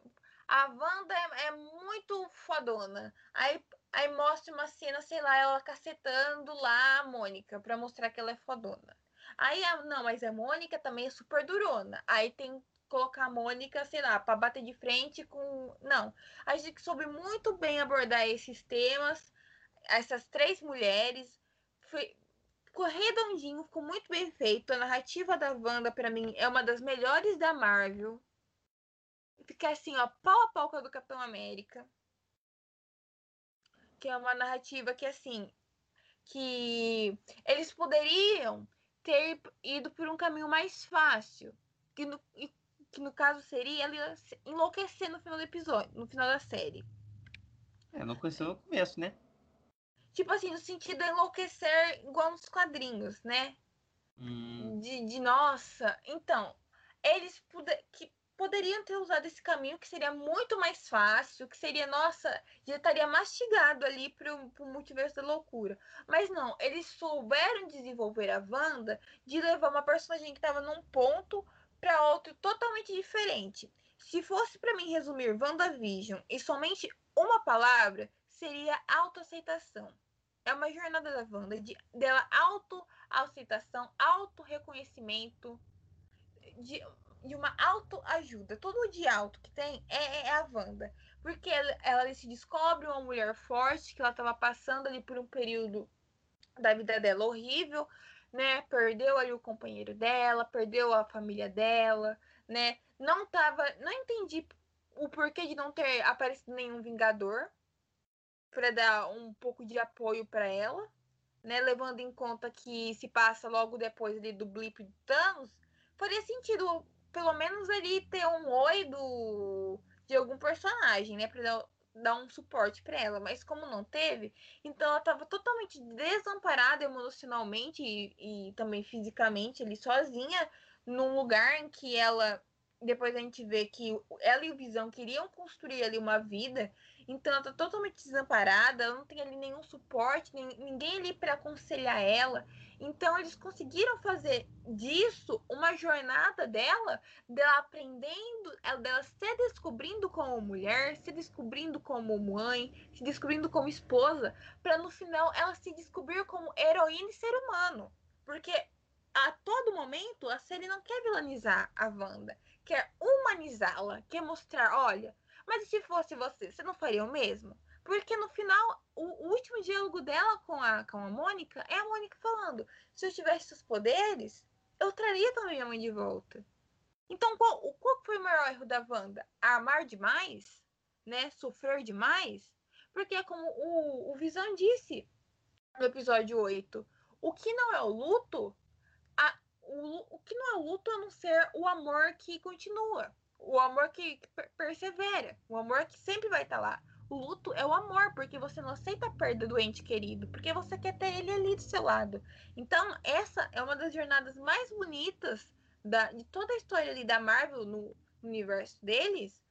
a Wanda é, é muito fodona. Aí, aí mostra uma cena, sei lá, ela cacetando lá a Mônica pra mostrar que ela é fodona. Aí, a, não, mas a Mônica também é super durona. Aí tem colocar a Mônica, sei lá, para bater de frente com. Não. A gente soube muito bem abordar esses temas, essas três mulheres. Foi, redondinho, ficou muito bem feito. A narrativa da Wanda, para mim, é uma das melhores da Marvel. Fica assim, ó, pau a pau com a do Capitão América. Que é uma narrativa que, assim, que eles poderiam ter ido por um caminho mais fácil. Que no, que no caso seria ela se- enlouquecer no final do episódio, no final da série. É, conheceu no começo, né? Tipo assim, no sentido de enlouquecer igual nos quadrinhos, né? Hum, De, de nossa. Então, eles pude- que poderiam ter usado esse caminho que seria muito mais fácil, que seria, nossa, já estaria mastigado ali pro, pro multiverso da loucura. Mas não, eles souberam desenvolver a Wanda de levar uma personagem que estava num ponto para outro totalmente diferente. Se fosse para mim resumir WandaVision em somente uma palavra, seria autoaceitação. É uma jornada da Wanda de, dela autoaceitação, autorreconhecimento, de, de uma autoajuda. Todo de auto que tem é, é a Wanda. Porque ela, ela se descobre uma mulher forte, que ela estava passando ali por um período da vida dela horrível, né? Perdeu ali o companheiro dela, perdeu a família dela, né? Não tava. Não entendi o porquê de não ter aparecido nenhum Vingador para dar um pouco de apoio para ela, né? Levando em conta que se passa logo depois ali do blip do Thanos, faria sentido pelo menos ali ter um oi do de algum personagem, né, para dar, dar um suporte para ela, mas como não teve, então ela estava totalmente desamparada emocionalmente e, e também fisicamente ali sozinha num lugar em que ela depois a gente vê que ela e o Visão queriam construir ali uma vida então ela tá totalmente desamparada, ela não tem ali nenhum suporte, nem, ninguém ali para aconselhar ela. Então eles conseguiram fazer disso uma jornada dela, dela aprendendo, ela- dela se descobrindo como mulher, se descobrindo como mãe, se descobrindo como esposa, para no final ela se descobrir como heroína e ser humano. Porque a todo momento a série não quer vilanizar a Wanda, quer humanizá-la, quer mostrar, olha, mas e se fosse você, você não faria o mesmo? Porque no final, o, último diálogo dela com a, com a Mônica é a Mônica falando: se eu tivesse os poderes, eu traria também minha mãe de volta. Então, qual, qual foi o maior erro da Wanda? Amar demais? Né? Sofrer demais? Porque, é como o, o Visão disse no episódio 8, o que não é o luto, a, o, o que não é o luto a não ser o amor que continua o amor que, que per- persevera, o amor que sempre vai estar lá. O luto é o amor, porque você não aceita a perda do ente querido, porque você quer ter ele ali do seu lado. Então, essa é uma das jornadas mais bonitas da, de toda a história ali da Marvel no universo deles,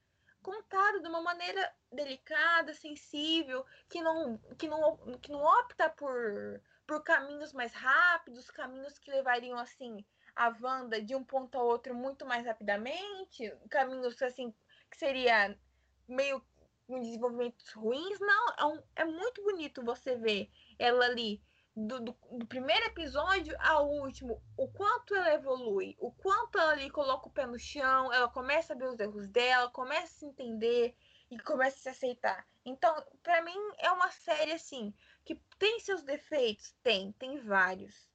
contado de uma maneira delicada, sensível, que não, que não, que não opta por, por caminhos mais rápidos, caminhos que levariam assim a Wanda de um ponto a outro muito mais rapidamente, caminhos assim que seria meio com desenvolvimentos ruins. Não, é, um, é muito bonito você ver ela ali do, do, do, primeiro episódio ao último, o quanto ela evolui, o quanto ela ali coloca o pé no chão, ela começa a ver os erros dela, começa a se entender e começa a se aceitar. Então, para mim, é uma série assim, que tem seus defeitos? Tem, tem vários.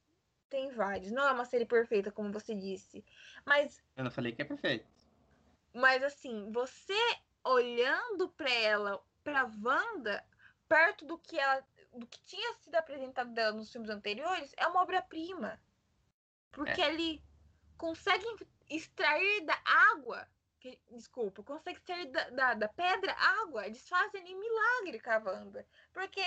Tem vários. Não é uma série perfeita, como você disse. Mas. Eu não falei que é perfeito. Mas assim, você olhando para ela, pra Wanda, perto do que ela do que tinha sido apresentado dela nos filmes anteriores, é uma obra-prima. Porque é. ele consegue extrair da água, que, desculpa, consegue extrair da, da, da, pedra água. Eles fazem em milagre com a Wanda. Porque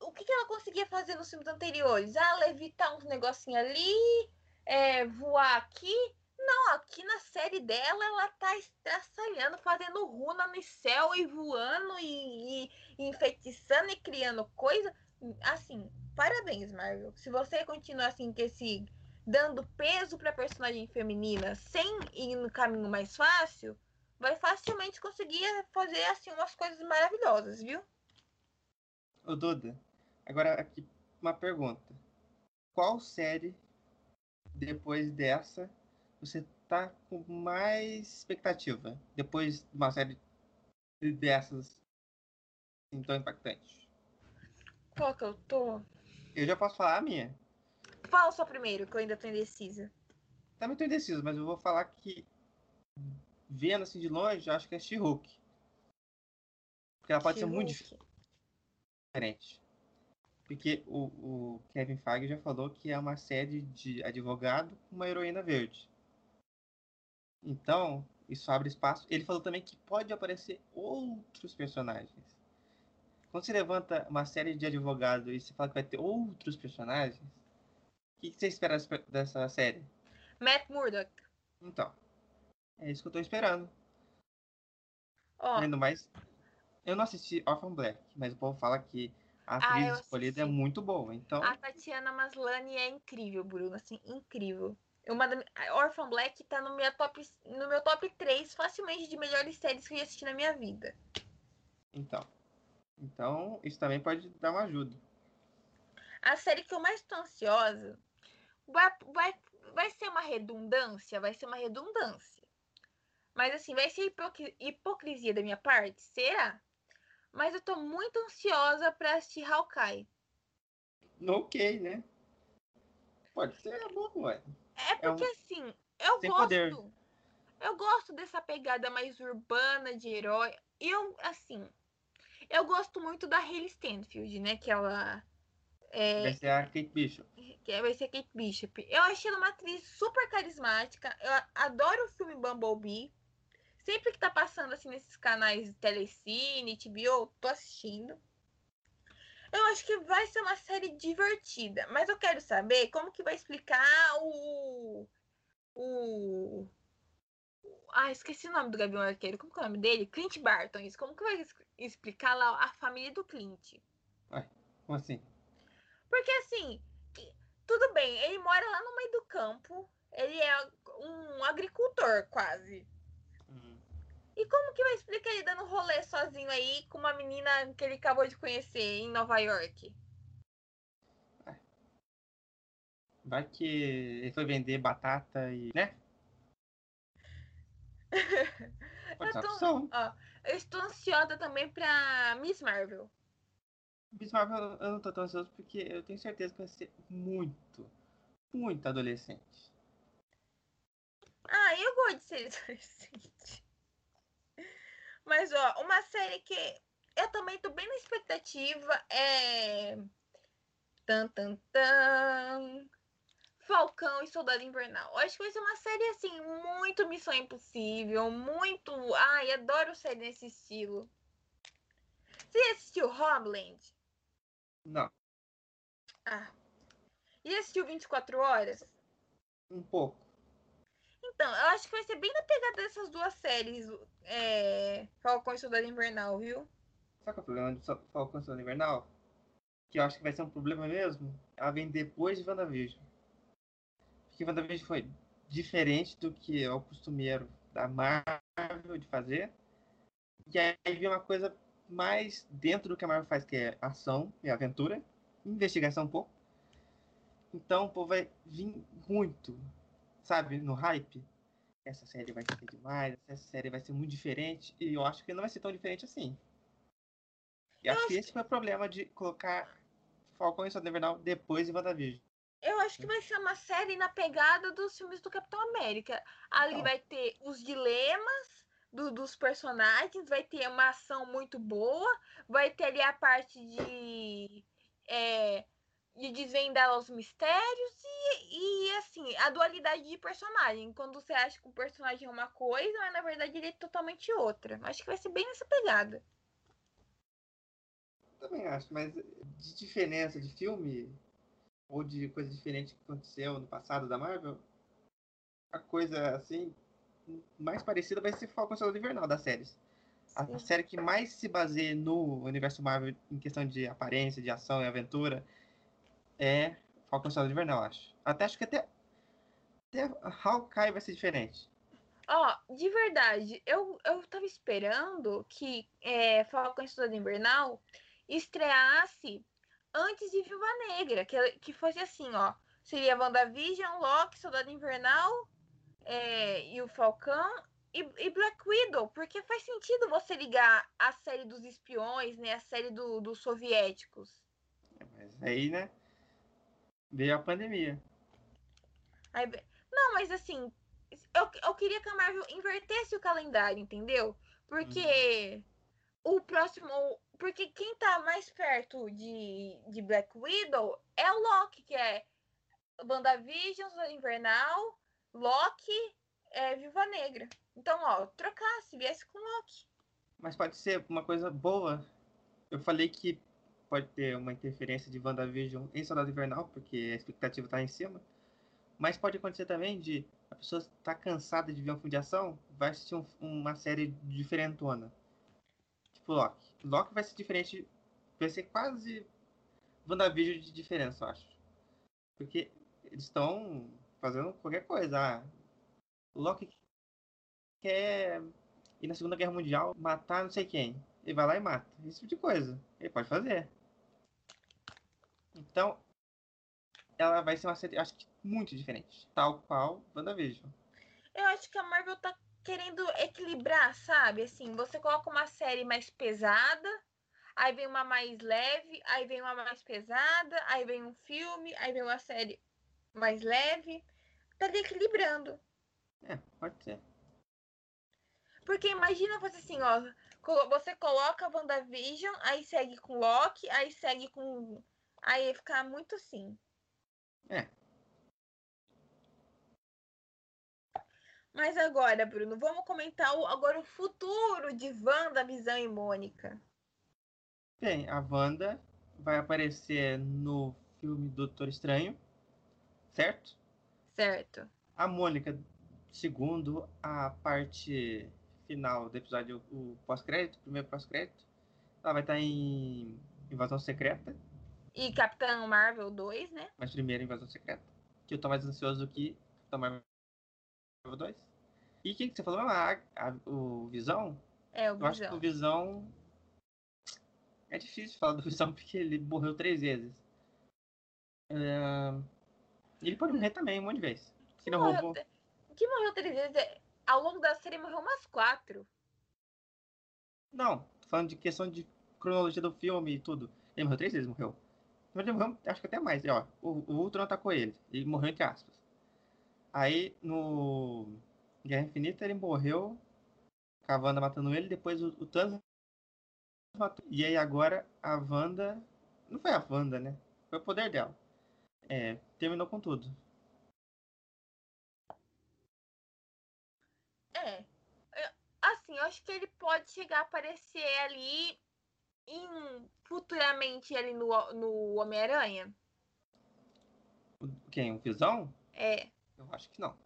o que, que ela conseguia fazer nos filmes anteriores? Ah, levitar uns negocinhos ali, é, voar aqui. Não, aqui na série dela, ela tá estraçalhando, fazendo runa no céu e voando e, e, e enfeitiçando e criando coisa. Assim, parabéns, Marvel. Se você continuar assim, que esse dando peso pra personagem feminina sem ir no caminho mais fácil, vai facilmente conseguir fazer assim umas coisas maravilhosas, viu? Ô Duda, agora aqui uma pergunta. Qual série depois dessa você tá com mais expectativa depois de uma série dessas assim, tão impactantes? Qual que eu tô? Eu já posso falar a minha. Fala só primeiro, que eu ainda tô indecisa. Também tô indeciso, mas eu vou falar que vendo assim de longe, eu acho que é She-Hulk. Porque ela pode ser muito diferente. Porque o, o Kevin Feige já falou que é uma série de advogado com uma heroína verde. Então, isso abre espaço. Ele falou também que pode aparecer outros personagens. Quando você levanta uma série de advogados e você fala que vai ter outros personagens, o que, você espera dessa série? Matt Murdock. Então, é isso que eu tô esperando. Oh. Ainda mais, eu não assisti Orphan Black, mas o povo fala que a atriz ah, escolhida é muito boa. Então... A Tatiana Maslany é incrível, Bruno, assim, incrível. Uma da, Orphan Black tá no meu, top, no meu top 3 facilmente de melhores séries que eu já assisti na minha vida. Então. Então, isso também pode dar uma ajuda. A série que eu mais tô ansiosa vai, vai, vai ser uma redundância, vai ser uma redundância. Mas assim, vai ser hipocrisia da minha parte? Será? Mas eu tô muito ansiosa pra assistir Hawkeye. Ok, né? Pode ser, é bom, ué. É porque, é um... assim, eu Sem gosto. Poder. Eu gosto dessa pegada mais urbana de herói. Eu, assim, eu gosto muito da Hayley Stanfield, né? Que ela. É, vai ser a Kate Bishop. Que vai ser a Kate Bishop. Eu achei ela uma atriz super carismática. Eu adoro o filme Bumblebee. Sempre que tá passando assim nesses canais Telecine, TBO, tô assistindo. Eu acho que vai ser uma série divertida, mas eu quero saber como que vai explicar o. O. Ah, esqueci o nome do Gavião Arqueiro. Como que é o nome dele? Clint Barton. Isso. Como que vai explicar lá a família do Clint? Ué, como assim? Porque assim, tudo bem, ele mora lá no meio do campo. Ele é um agricultor, quase. E como que vai explicar ele dando rolê sozinho aí com uma menina que ele acabou de conhecer em Nova York? Vai que ele foi vender batata e. né? Pode eu, tô, ó, eu estou ansiosa também pra Miss Marvel. Miss Marvel eu não tô tão ansioso porque eu tenho certeza que vai ser muito, muito adolescente. Ah, eu gosto de ser adolescente. Mas, ó, uma série que eu também tô bem na expectativa é. Tan, tan, tan. Falcão e Soldado Invernal. Eu acho que vai ser uma série assim, muito Missão Impossível, muito. Ai, adoro série nesse estilo. Você assistiu Homeland? Não. Ah. E assistiu 24 Horas? Um pouco. Então, eu acho que vai ser bem na pegada dessas duas séries, é... Falcão e Soldado Invernal, viu? Sabe qual é o problema de Falcão e Soldado Invernal? Que eu acho que vai ser um problema mesmo. Ela vem depois de WandaVision. Porque WandaVision foi diferente do que é o costumeiro da Marvel de fazer. E aí vem uma coisa mais dentro do que a Marvel faz, que é ação e aventura, investigação um pouco. Então o povo vai vir muito, sabe, no hype. Essa série vai ser demais, essa série vai ser muito diferente, e eu acho que não vai ser tão diferente assim. E acho que esse foi o problema de colocar Falcão e Soldado Invernal depois de WandaVision. Eu acho que vai ser uma série na pegada dos filmes do Capitão América. Ali então. vai ter os dilemas do, dos personagens, vai ter uma ação muito boa, vai ter ali a parte de, é, de desvendar os mistérios e, e, assim, a dualidade de personagem. Quando você acha que o personagem é uma coisa, mas na verdade ele é totalmente outra. Acho que vai ser bem nessa pegada. Também acho, mas de diferença de filme ou de coisa diferente que aconteceu no passado da Marvel, a coisa assim mais parecida vai ser Falcão Soldado Invernal das séries. A Sim. série que mais se baseia no universo Marvel em questão de aparência, de ação e aventura é Falcão e Soldado Invernal, acho. Até acho que até, até Hawkeye vai ser diferente. Ó, oh, de verdade, eu, eu tava esperando que é, Falcão e Soldado Invernal estreasse antes de Viúva Negra, que, que fosse assim, ó. Seria WandaVision, Loki, Soldado Invernal é, e o Falcão e, e, Black Widow, porque faz sentido você ligar a série dos espiões, né? A série do, dos soviéticos. Mas aí, né? Veio a pandemia. Aí, não, mas assim, eu, eu queria que a Marvel invertesse o calendário, entendeu? Porque uhum. o próximo. Porque quem tá mais perto de, de Black Widow é o Loki, que é WandaVision, Invernal, Loki é Viva Negra. Então, ó, trocasse, viesse com Loki. Mas pode ser uma coisa boa. Eu falei que pode ter uma interferência de WandaVision em Soldado Invernal, porque a expectativa está em cima. Mas pode acontecer também de a pessoa estar tá cansada de ver um filme de ação, vai assistir um, uma série diferentona. Tipo Loki. Loki vai ser diferente, vai ser quase WandaVision de diferença, eu acho. Porque eles estão fazendo qualquer coisa. Ah, o Loki quer ir na Segunda Guerra Mundial matar não sei quem. Ele vai lá e mata. Esse tipo de coisa. Ele pode fazer. Então, ela vai ser uma série, acho que muito diferente. Tal qual WandaVision. Eu acho que a Marvel tá querendo equilibrar, sabe? Assim, você coloca uma série mais pesada, aí vem uma mais leve, aí vem uma mais pesada, aí vem um filme, aí vem uma série mais leve, tá equilibrando. É, pode ser. Porque imagina você assim, ó, você coloca a WandaVision, aí segue com Loki, aí segue com. Aí fica muito assim. É. Mas agora, Bruno, vamos comentar o, agora o futuro de Wanda, Visão e Mônica. Bem, a Wanda vai aparecer no filme Doutor Estranho certo? Certo. A Mônica, segundo a parte final do episódio, o pós-crédito, primeiro pós-crédito, ela vai estar em Invasão Secreta. E Capitão Marvel 2, né? Mas primeiro Invasão Secreta. Que eu tô mais ansioso que Capitão Marvel 2. E quem que você falou? Ah, a, o Visão? É, o Visão. Eu acho que o Visão... É difícil falar do Visão porque ele morreu três vezes. É... Ele pode morrer também, um monte de vezes. Que, não morreu, roubou. Que morreu três vezes. É, ao longo da série morreu umas quatro. Não, tô falando de questão de cronologia do filme e tudo. Ele morreu três vezes, morreu. Acho que até mais. Ó, o, o Ultron atacou ele. Ele morreu entre aspas. Aí no Guerra Infinita ele morreu a Wanda matando ele, depois o, o Thanos matou. E aí agora a Wanda. Não foi a Wanda, né? Foi o poder dela. É, terminou com tudo. É. Assim, eu acho que ele pode chegar a aparecer ali em, futuramente ali no, no Quem? O Visão? É. Eu acho que não.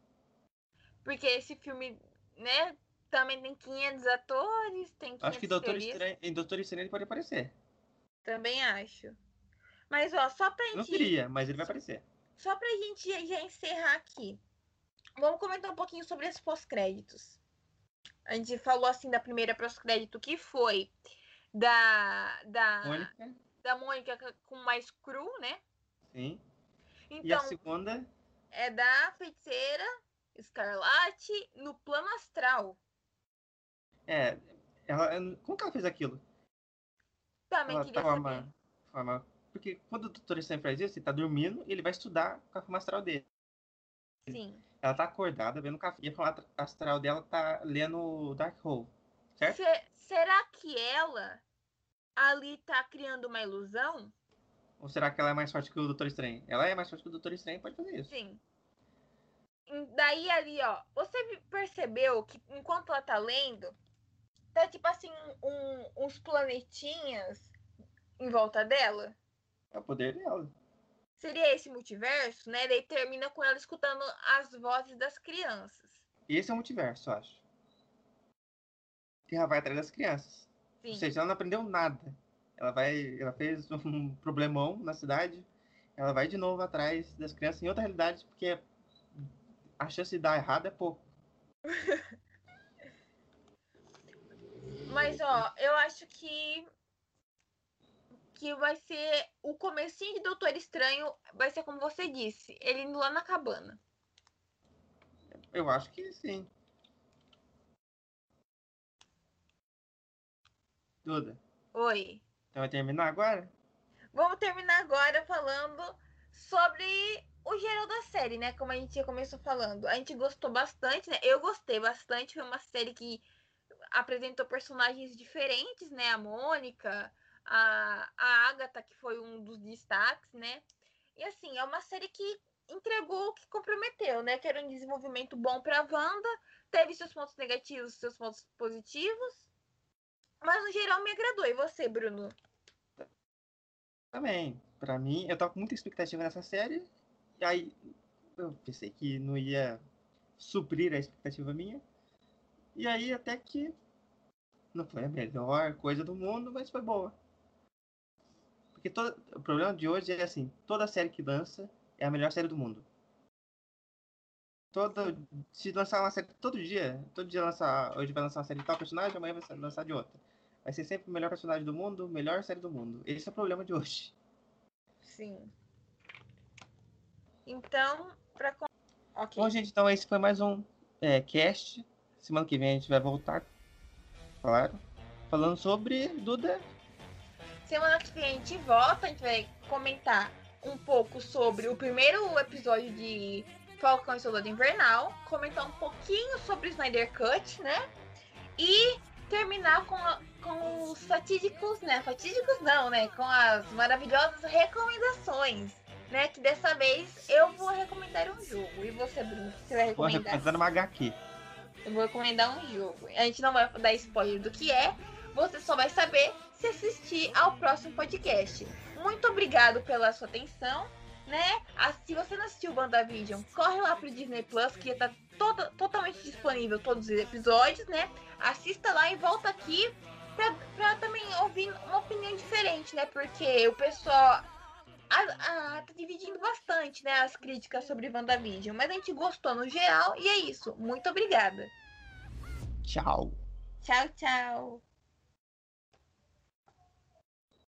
Porque esse filme, né, também tem 500 atores, tem 500 Acho que Doutor. Estranho, em Doutor Estranho ele pode aparecer. Também acho. Mas, ó, só pra Eu não gente... queria, mas ele vai aparecer. Só pra gente já- já encerrar aqui. Vamos comentar um pouquinho sobre os pós-créditos. A gente falou assim da primeira pós-crédito que foi da da Mônica, da Mônica ca- com mais cru, né? sim. E a Então, segunda, é da feiticeira Escarlate no plano astral. é. Ela, como que ela fez aquilo? Também Ela queria saber. forma. Porque quando o Doutor Estranho faz isso, ele tá dormindo e ele vai estudar com a forma astral dele. Sim. Ela tá acordada, vendo o café. E a forma astral dela tá lendo o Dark Hole. Se- será que ela ali tá criando uma ilusão? Ou será que ela é mais forte que o Doutor Estranho? Ela é mais forte que o Doutor Estranho, pode fazer isso. Sim. Daí ali, ó, você percebeu que enquanto ela tá lendo, tá tipo assim, um- uns planetinhas em volta dela? É o poder dela. Seria esse multiverso, né? Daí termina com ela escutando as vozes das crianças. Esse é o multiverso, eu acho. Que ela vai atrás das crianças. Ou Sim. seja, ela não aprendeu nada. Ela vai. Ela fez um problemão na cidade. Ela vai de novo atrás das crianças em outra realidade, porque a chance de dar errado é pouco. Mas, ó, eu acho que que vai ser o comecinho de Doutor Estranho, vai ser como você disse, ele indo lá na cabana. Eu acho que sim. Duda, Oi. então vai terminar agora? Vamos terminar agora falando sobre o geral da série, né? Como a gente já começou falando. A gente gostou bastante, né? Eu gostei bastante. Foi uma série que apresentou personagens diferentes, né? A Mônica, a, a Agatha, que foi um dos destaques, né? E assim, é uma série que entregou o que comprometeu, né? Que era um desenvolvimento bom pra Wanda. Teve seus pontos negativos, seus pontos positivos. Mas no geral me agradou. E você, Bruno? Também. Pra mim, eu tava com muita expectativa nessa série. E aí, eu pensei que não ia suprir a expectativa minha. E aí, até que não foi a melhor coisa do mundo, mas foi boa. Porque todo, o problema de hoje é assim: toda série que lança é a melhor série do mundo. Toda, se lançar uma série todo dia, todo dia lançar, hoje vai lançar uma série de tal personagem, amanhã vai lançar de outra. Vai ser sempre o melhor personagem do mundo, melhor série do mundo. Esse é o problema de hoje. Sim. Então, pra. con- Ok. Bom, gente, então esse foi mais um é, cast. Semana que vem a gente vai voltar, claro, falando sobre Duda. Semana que vem a gente volta, a gente vai comentar um pouco sobre o primeiro episódio de Falcão e Soldado Invernal, comentar um pouquinho sobre Snyder Cut, né? E terminar com, a- com os fatídicos, né? Fatídicos não, né? Com as maravilhosas recomendações, né? Que dessa vez eu vou recomendar um jogo. E você, Bruno, você vai Vou recomendar? recomendar uma HQ. Eu vou recomendar um jogo. A gente não vai dar spoiler do que é. Você só vai saber se assistir ao próximo podcast. Muito obrigado pela sua atenção, né? Ah, se você não assistiu o WandaVision, corre lá pro Disney Plus, que tá toda, totalmente disponível todos os episódios, né? Assista lá e volta aqui pra, pra também ouvir uma opinião diferente, né? Porque o pessoal a- a- tá dividindo bastante, né? As críticas sobre WandaVision. Mas a gente gostou no geral e é isso. Muito obrigada. Tchau. Tchau, tchau.